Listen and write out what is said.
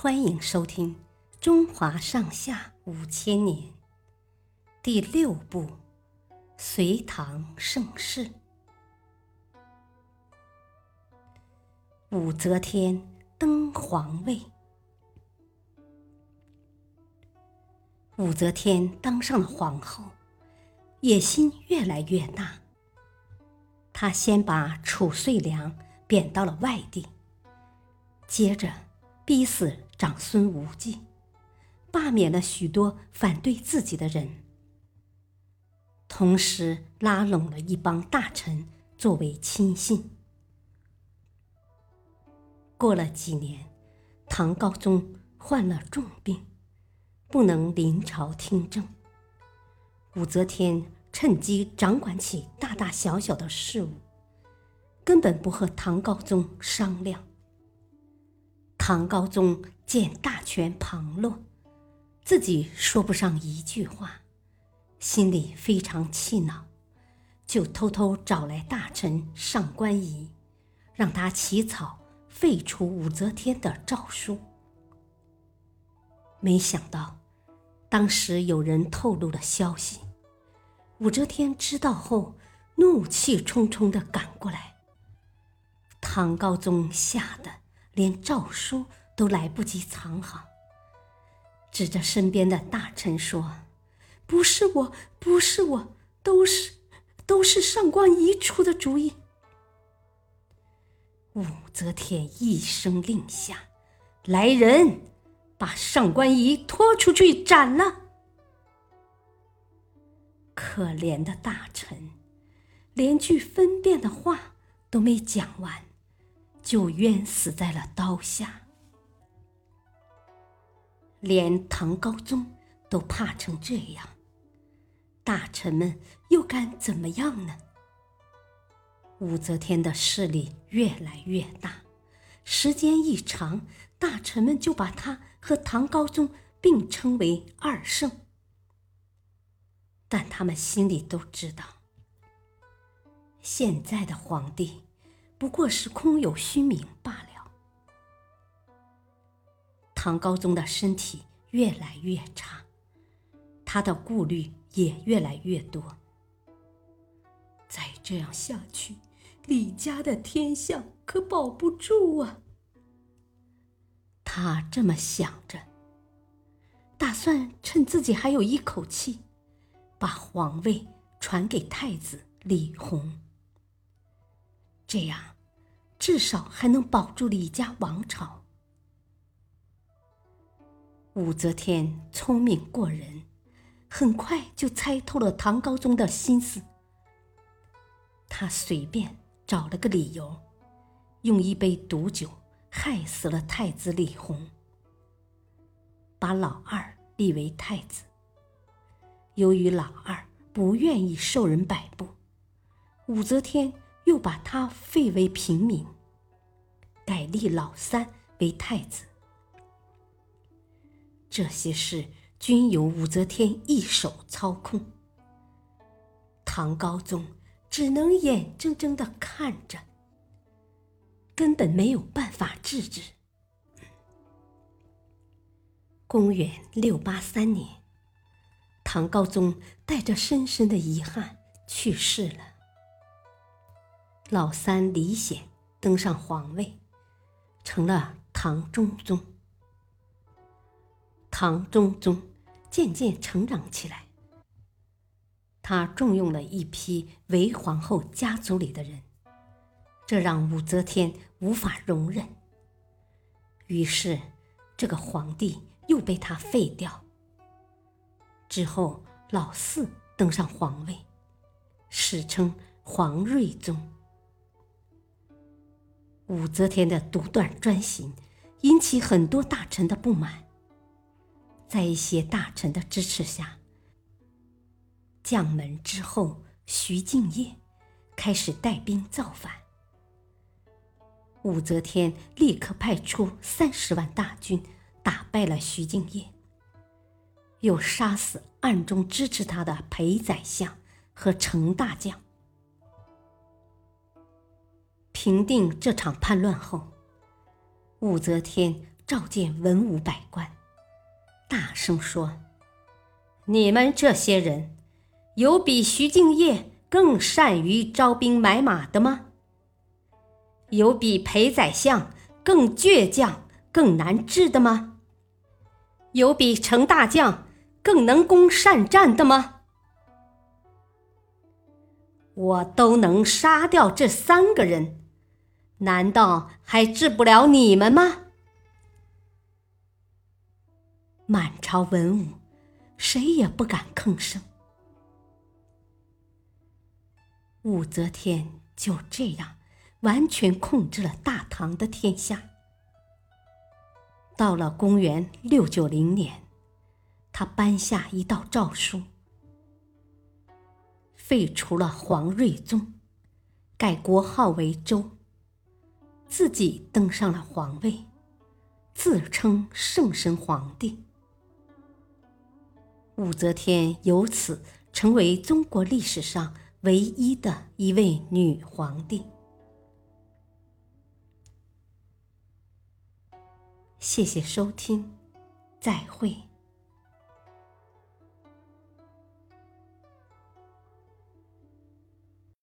欢迎收听《中华上下五千年》第六部《隋唐盛世》。武则天登皇位。武则天当上了皇后，野心越来越大。她先把褚遂良贬到了外地，接着逼死长孙无忌，罢免了许多反对自己的人，同时拉拢了一帮大臣作为亲信。过了几年，唐高宗患了重病，不能临朝听政。武则天趁机掌管起大大小小的事务，根本不和唐高宗商量。唐高宗见大权旁落，自己说不上一句话，心里非常气恼，就偷偷找来大臣上官仪，让他起草。废除武则天的诏书，没想到，当时有人透露了消息，武则天知道后，怒气冲冲的赶过来。唐高宗吓得连诏书都来不及藏好，指着身边的大臣说：“不是我，不是我，都是，都是上官仪出的主意。”武则天一声令下，来人，把上官仪拖出去斩了。可怜的大臣，连句分辨的话都没讲完，就冤死在了刀下。连唐高宗都怕成这样，大臣们又敢怎么样呢？武则天的势力越来越大，时间一长，大臣们就把她和唐高宗并称为二圣。但他们心里都知道，现在的皇帝不过是空有虚名罢了。唐高宗的身体越来越差，他的顾虑也越来越多。再这样下去，李家的天下可保不住啊！他这么想着，打算趁自己还有一口气，把皇位传给太子李弘。这样，至少还能保住李家王朝。武则天聪明过人，很快就猜透了唐高宗的心思。他随便。找了个理由，用一杯毒酒害死了太子李弘，把老二立为太子。由于老二不愿意受人摆布，武则天又把他废为平民，改立老三为太子。这些事均由武则天一手操控。唐高宗。只能眼睁睁的看着，根本没有办法制止。公元六八三年，唐高宗带着深深的遗憾去世了。老三李显登上皇位，成了唐中宗。唐中宗渐渐成长起来。他重用了一批韦皇后家族里的人，这让武则天无法容忍。于是，这个皇帝又被他废掉。之后，老四登上皇位，史称皇睿宗。武则天的独断专行引起很多大臣的不满，在一些大臣的支持下。将门之后，徐敬业开始带兵造反。武则天立刻派出三十万大军，打败了徐敬业，又杀死暗中支持他的裴宰相和程大将。平定这场叛乱后，武则天召见文武百官，大声说：“你们这些人，有比徐敬业更善于招兵买马的吗？有比裴宰相更倔强、更难治的吗？有比程大将更能攻善战的吗？”我都能杀掉这三个人，难道还治不了你们吗？满朝文武，谁也不敢吭声。武则天就这样完全控制了大唐的天下。到了公元六九零年，他颁下一道诏书。废除了皇睿宗，改国号为周，自己登上了皇位，自称圣神皇帝。武则天由此成为中国历史上唯一的一位女皇帝。谢谢收听，再会。